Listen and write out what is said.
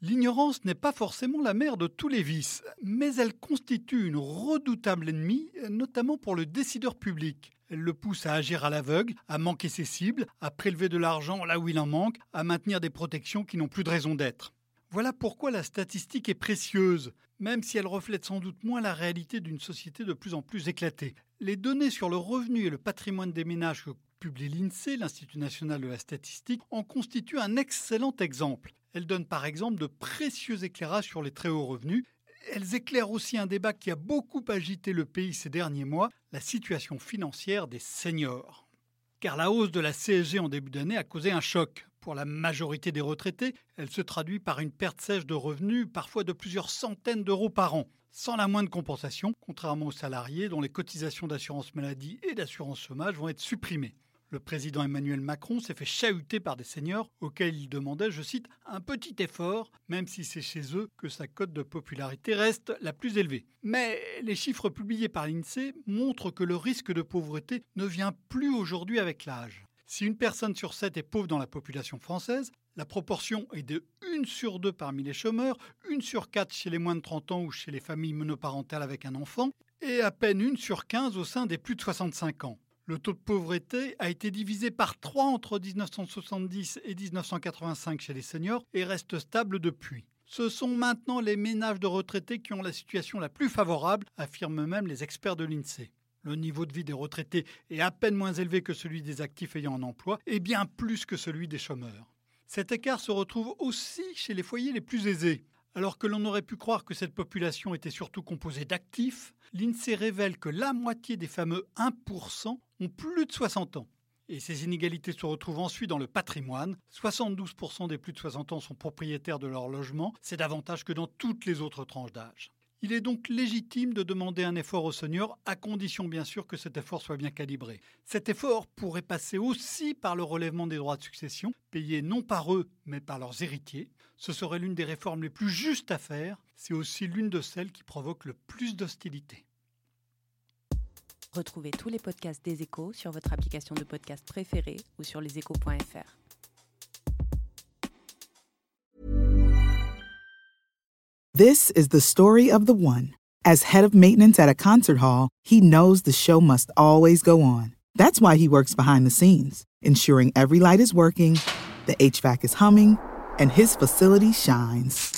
L'ignorance n'est pas forcément la mère de tous les vices, mais elle constitue une redoutable ennemie, notamment pour le décideur public. Elle le pousse à agir à l'aveugle, à manquer ses cibles, à prélever de l'argent là où il en manque, à maintenir des protections qui n'ont plus de raison d'être. Voilà pourquoi la statistique est précieuse, même si elle reflète sans doute moins la réalité d'une société de plus en plus éclatée. Les données sur le revenu et le patrimoine des ménages que publie l'INSEE, l'Institut national de la statistique, en constituent un excellent exemple. Elles donnent par exemple de précieux éclairages sur les très hauts revenus. Elles éclairent aussi un débat qui a beaucoup agité le pays ces derniers mois, la situation financière des seniors. Car la hausse de la CSG en début d'année a causé un choc. Pour la majorité des retraités, elle se traduit par une perte sèche de revenus, parfois de plusieurs centaines d'euros par an, sans la moindre compensation, contrairement aux salariés dont les cotisations d'assurance maladie et d'assurance chômage vont être supprimées. Le président Emmanuel Macron s'est fait chahuter par des seniors auxquels il demandait, je cite, un petit effort, même si c'est chez eux que sa cote de popularité reste la plus élevée. Mais les chiffres publiés par l'INSEE montrent que le risque de pauvreté ne vient plus aujourd'hui avec l'âge. Si une personne sur sept est pauvre dans la population française, la proportion est de 1 sur 2 parmi les chômeurs, 1 sur 4 chez les moins de 30 ans ou chez les familles monoparentales avec un enfant, et à peine 1 sur 15 au sein des plus de 65 ans. Le taux de pauvreté a été divisé par 3 entre 1970 et 1985 chez les seniors et reste stable depuis. Ce sont maintenant les ménages de retraités qui ont la situation la plus favorable, affirment même les experts de l'INSEE. Le niveau de vie des retraités est à peine moins élevé que celui des actifs ayant un emploi et bien plus que celui des chômeurs. Cet écart se retrouve aussi chez les foyers les plus aisés. Alors que l'on aurait pu croire que cette population était surtout composée d'actifs, l'INSEE révèle que la moitié des fameux 1% ont plus de 60 ans. Et ces inégalités se retrouvent ensuite dans le patrimoine. 72% des plus de 60 ans sont propriétaires de leur logement, c'est davantage que dans toutes les autres tranches d'âge. Il est donc légitime de demander un effort aux seniors, à condition bien sûr que cet effort soit bien calibré. Cet effort pourrait passer aussi par le relèvement des droits de succession, payés non par eux, mais par leurs héritiers. Ce serait l'une des réformes les plus justes à faire, c'est aussi l'une de celles qui provoquent le plus d'hostilité. Retrouvez tous les podcasts des échos sur votre application de podcast préférée ou sur leséchos.fr. This is the story of the one. As head of maintenance at a concert hall, he knows the show must always go on. That's why he works behind the scenes, ensuring every light is working, the HVAC is humming, and his facility shines.